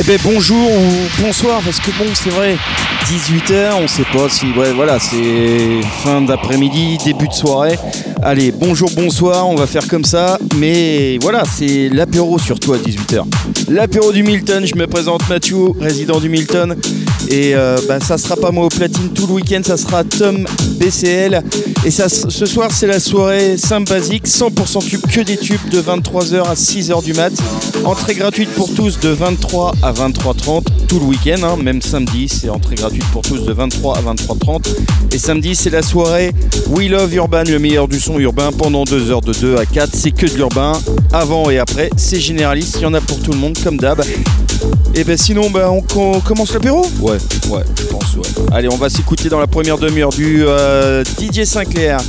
Eh ben bonjour ou bonsoir parce que bon c'est vrai 18h on sait pas si ouais voilà c'est fin d'après-midi début de soirée. Allez bonjour bonsoir on va faire comme ça mais voilà c'est l'apéro surtout à 18h l'apéro du Milton je me présente Mathieu résident du Milton et euh, bah, ça sera pas moi au platine tout le week-end ça sera Tom BCL et ça ce soir c'est la soirée simple basique 100% tube que des tubes de 23h à 6h du mat entrée gratuite pour tous de 23 à 23h30 tout le week-end, hein. même samedi, c'est entrée gratuite pour tous de 23 à 23h30. Et samedi, c'est la soirée We Love Urban, le meilleur du son urbain pendant 2 heures de 2 à 4. C'est que de l'urbain, avant et après, c'est généraliste, il y en a pour tout le monde, comme d'hab. Et ben sinon, ben, on, commence l'apéro? Ouais, ouais, je pense, ouais. Allez, on va s'écouter dans la première demi-heure du euh, DJ Sinclair,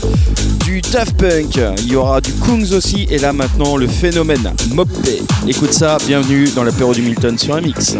du Daft Punk, il y aura du Kungs aussi, et là maintenant le phénomène Mopé. Écoute ça, bienvenue dans l'apéro du Milton sur un mix.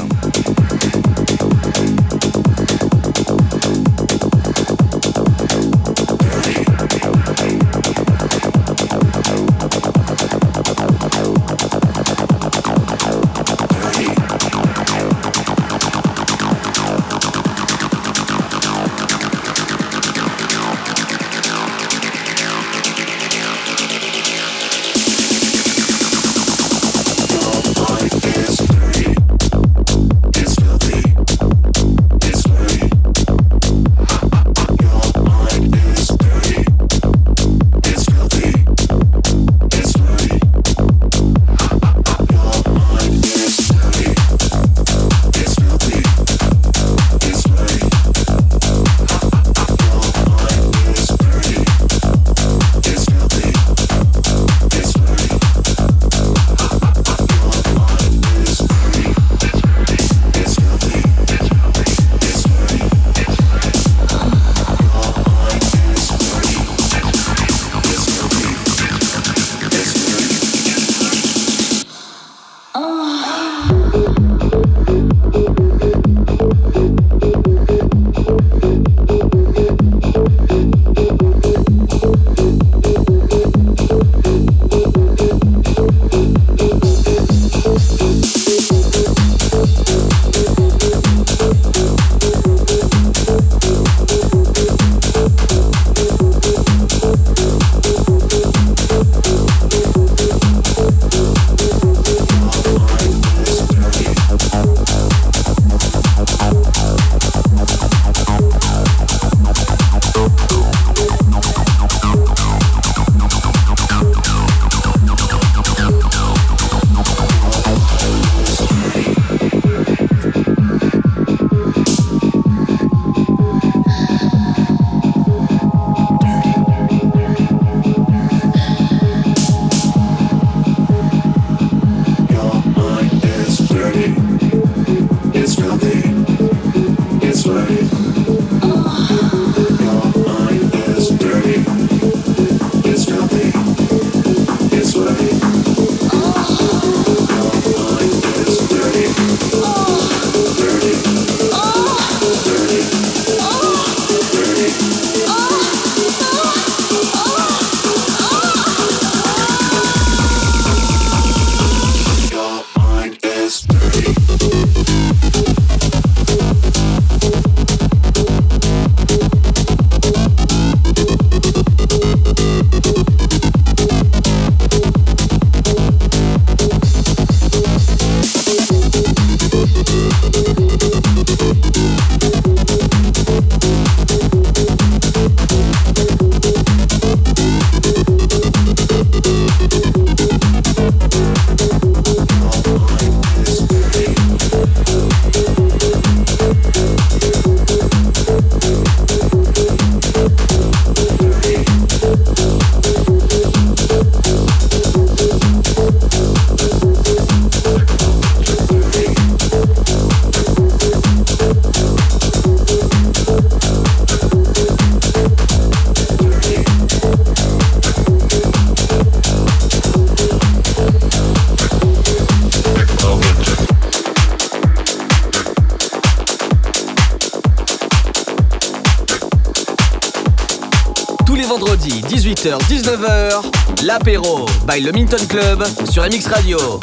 L'apéro by le Minton Club sur MX Radio.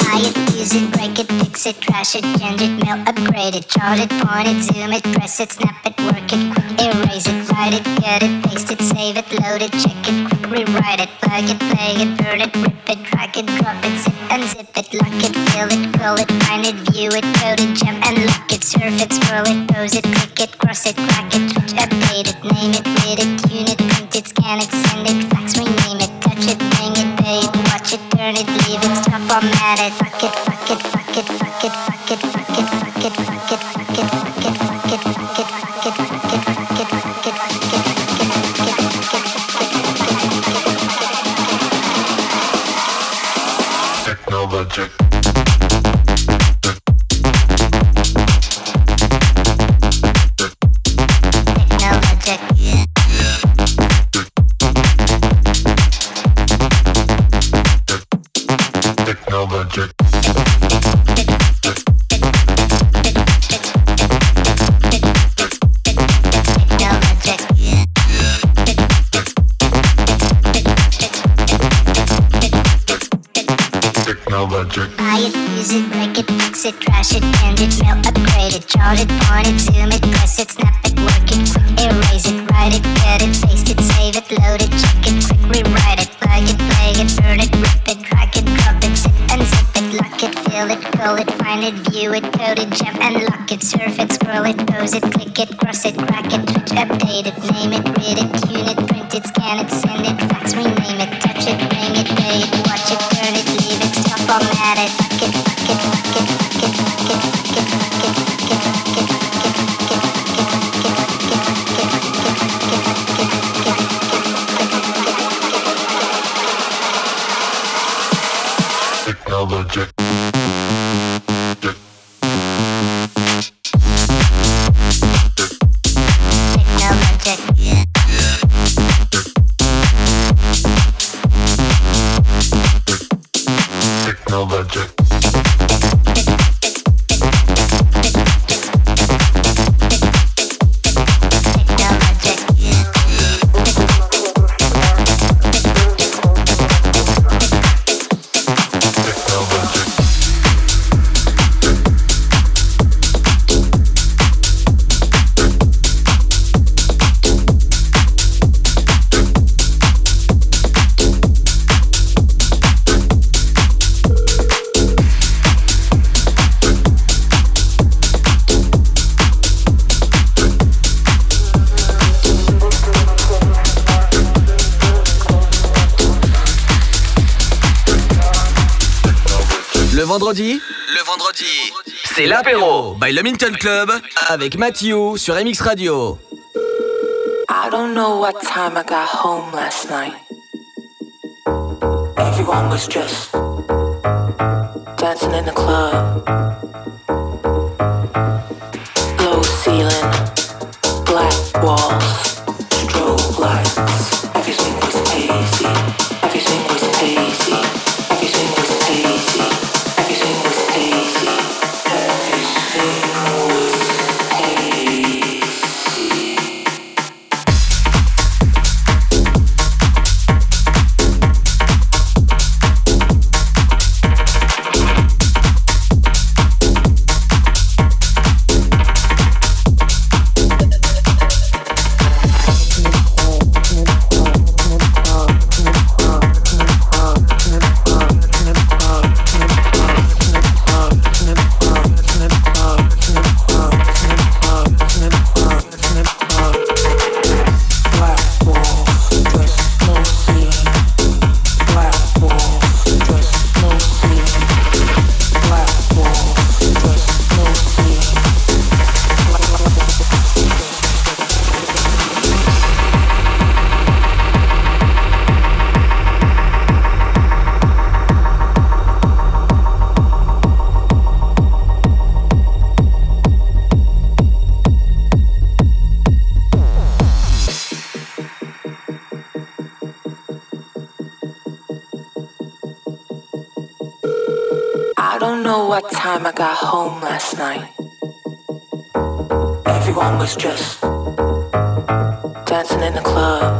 Buy it, use it, break it, fix it, trash it, change it, mail, upgrade it, charge it, point it, zoom it, press it, snap it, work it, quick erase it, write it, it, paste it, save it, load it, check it, quick rewrite it, plug it, play it, burn it, rip it, drag it, drop it, zip unzip it, lock it, fill it, curl it, find it, view it, code it, jump and lock it, surf it, scroll it, pose it, click it, cross it, crack it, Allergic. Vendredi Le vendredi, c'est l'apéro by le Minton Club avec Mathieu sur MX Radio. I don't know what time I got home last night. Everyone was just dancing in the club. time I got home last night, everyone was just dancing in the club.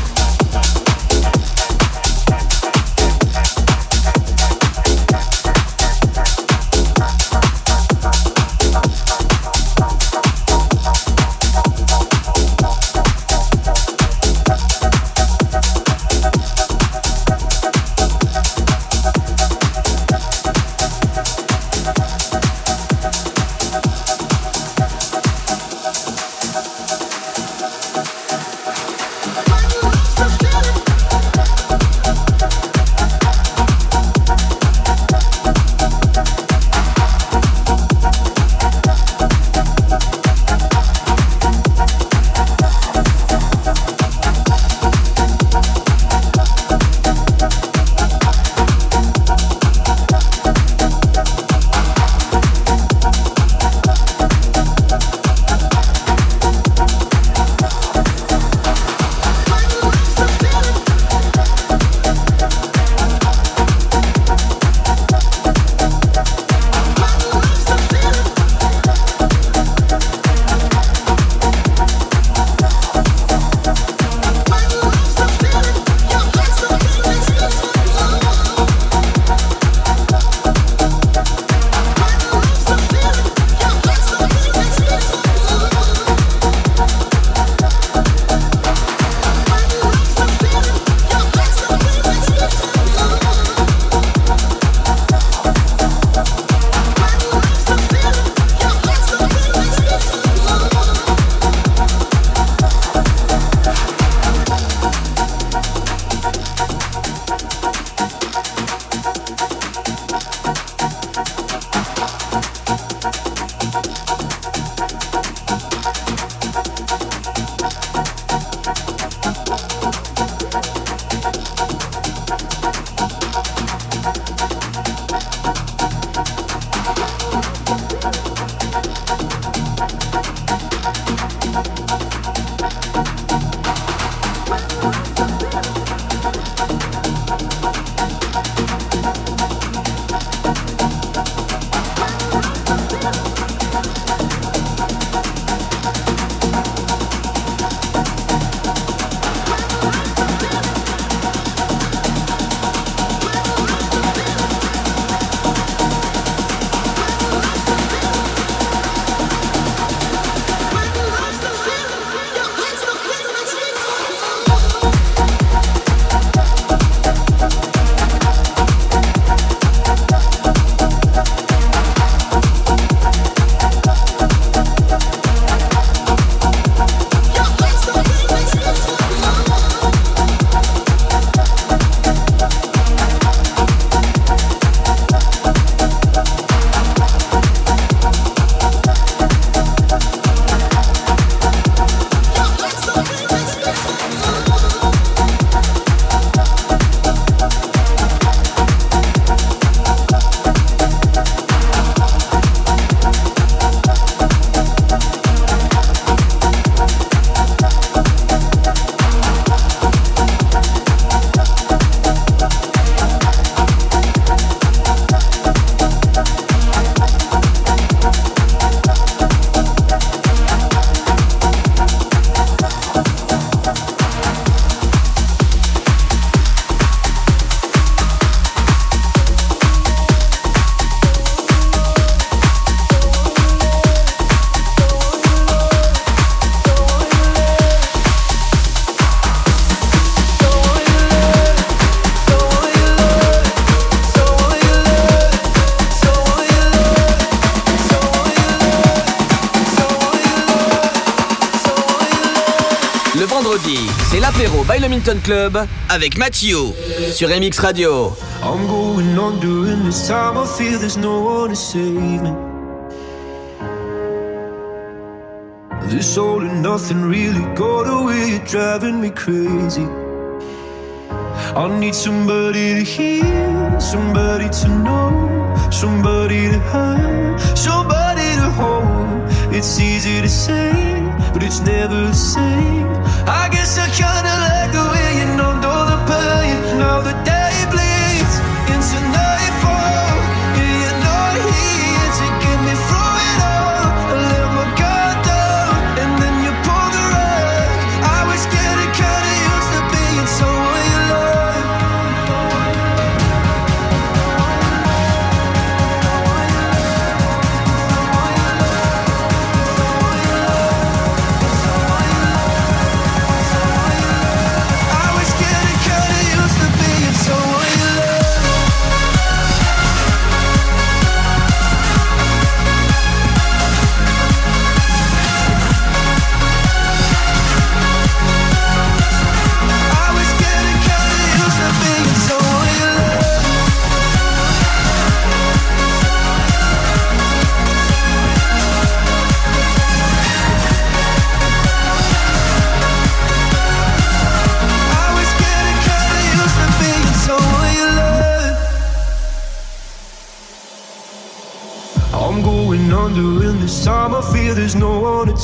Club avec Mathieu sur MX Radio. I'm going on during this time. I feel there's no one to save me. This all and nothing really got away, driving me crazy. I need somebody to hear, somebody to know, somebody to have, somebody to hold. It's easy to say, but it's never the same. I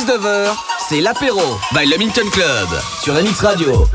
18h-19h, c'est l'apéro by le Minton Club sur MX Radio.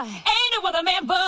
right. Ain't no other man but.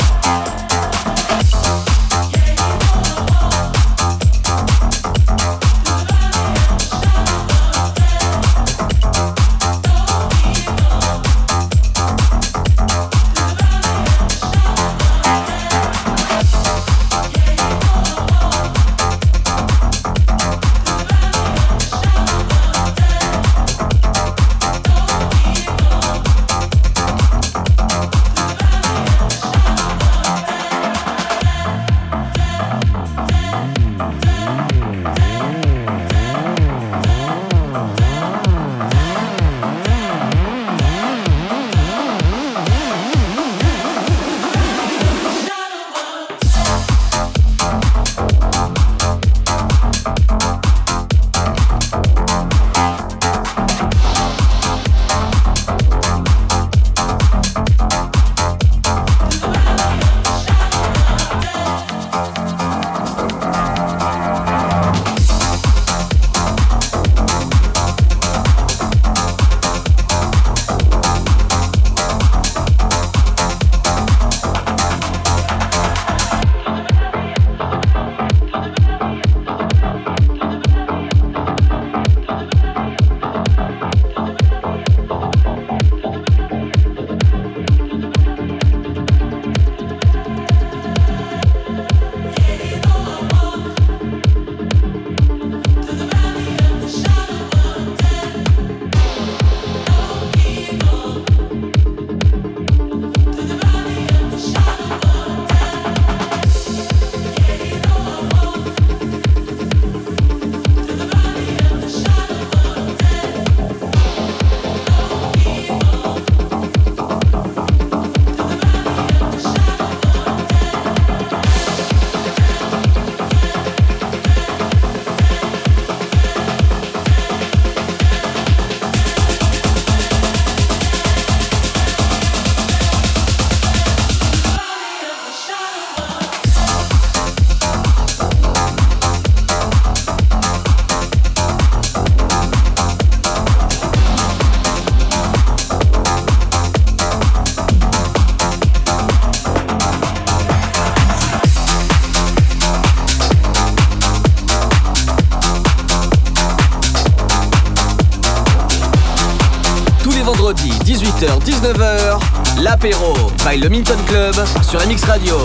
19h, l'apéro by le Minton Club sur MX Radio.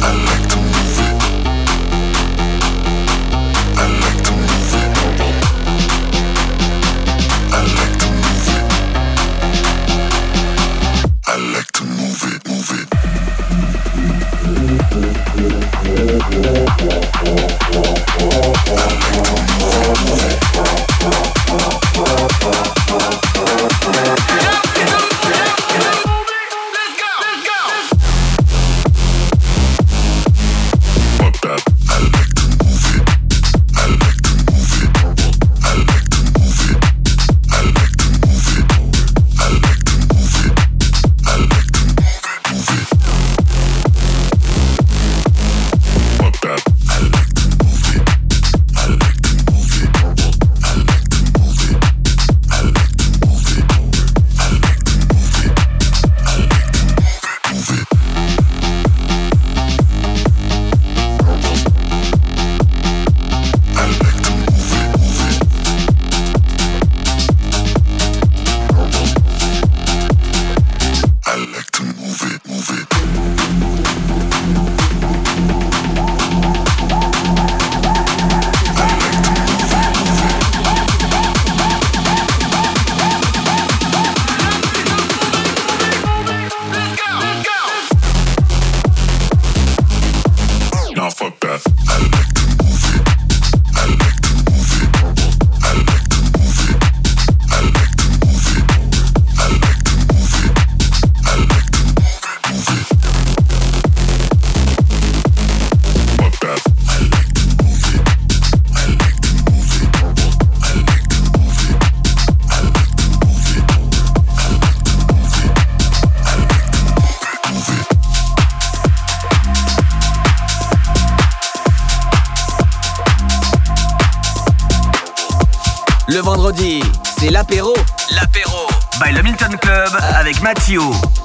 I like to move it. Mathieu.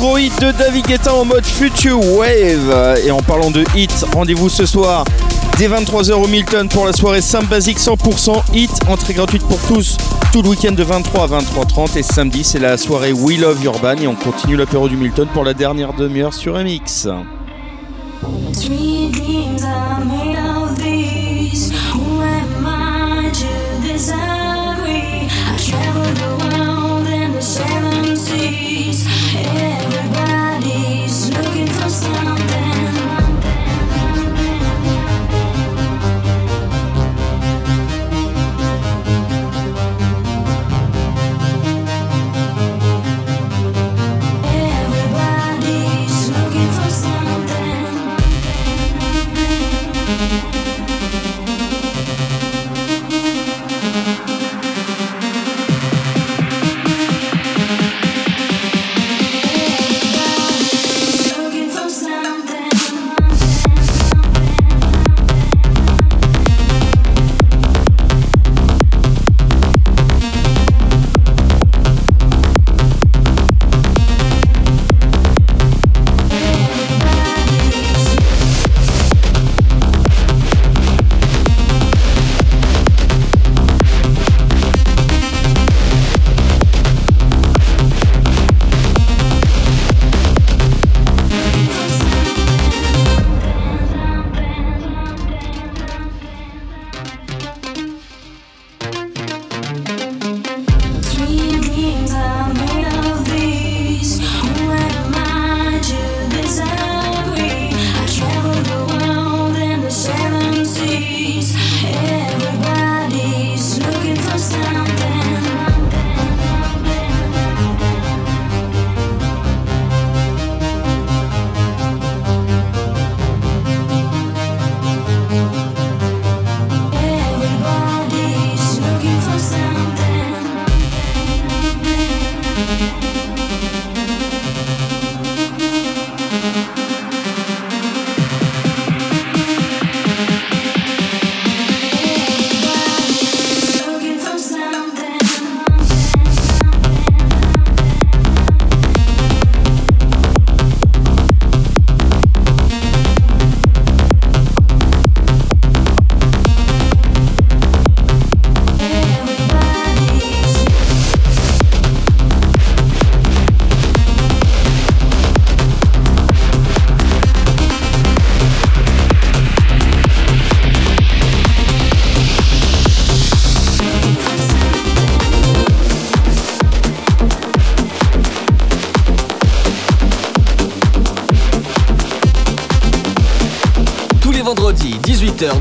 Hit de David Guetta en mode Future Wave. Et en parlant de hit, rendez-vous ce soir dès 23h au Milton pour la soirée Simple Basique 100% hit, entrée gratuite pour tous, tout le week-end de 23 à 23h30 et samedi c'est la soirée We Love Urban et on continue l'apéro du Milton pour la dernière demi-heure sur MX. les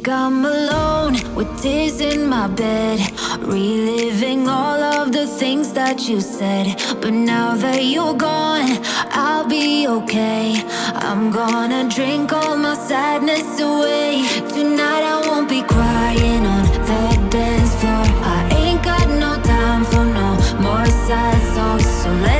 think I'm alone with tears in my bed, reliving all of the things that you said. But now that you're gone, I'll be okay. I'm gonna drink all my sadness away. Tonight I won't be crying on the dance floor. I ain't got no time for no more sad songs, so let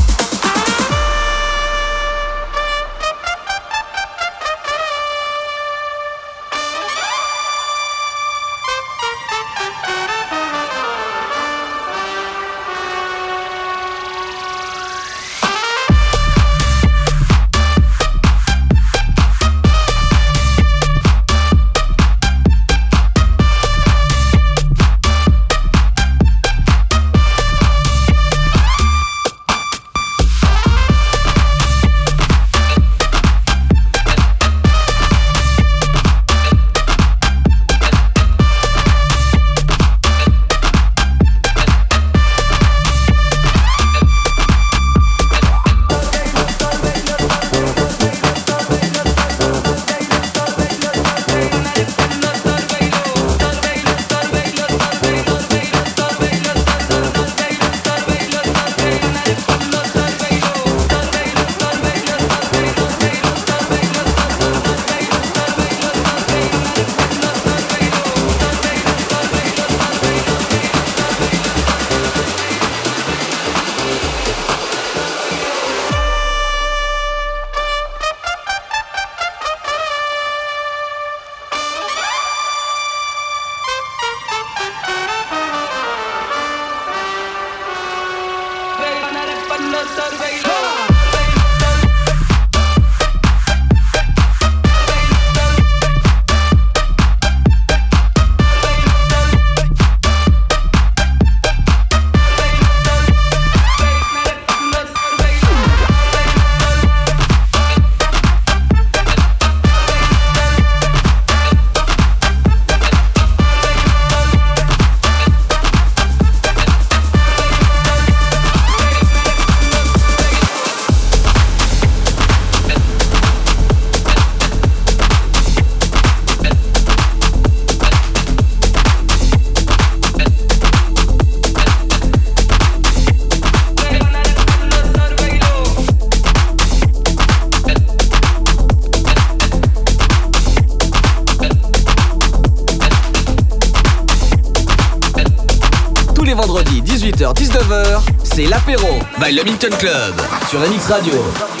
Le Club sur MX Radio.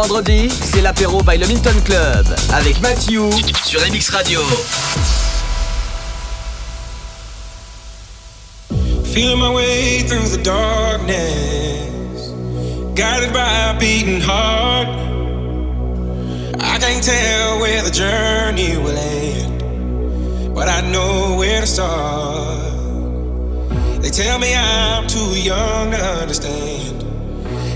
Vendredi, c'est l'apéro by le Minton Club avec Matthew sur MX Radio. Feeling my way through the darkness, guided by a beating heart. I can't tell where the journey will end, but I know where to start. They tell me I'm too young to understand.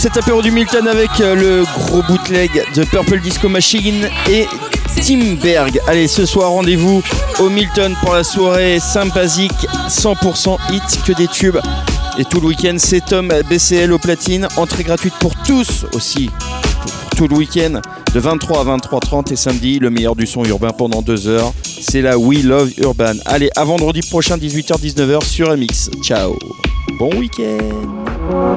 Cet apéro du Milton avec euh, le gros bootleg de Purple Disco Machine et Timberg. Allez, ce soir, rendez-vous au Milton pour la soirée sympathique 100% hit, que des tubes. Et tout le week-end, c'est Tom BCL au platine. Entrée gratuite pour tous aussi. Pour tout le week-end, de 23 à 23h30 et samedi, le meilleur du son urbain pendant deux heures. C'est la We Love Urban. Allez, à vendredi prochain, 18h-19h sur MX. Ciao. Bon week-end.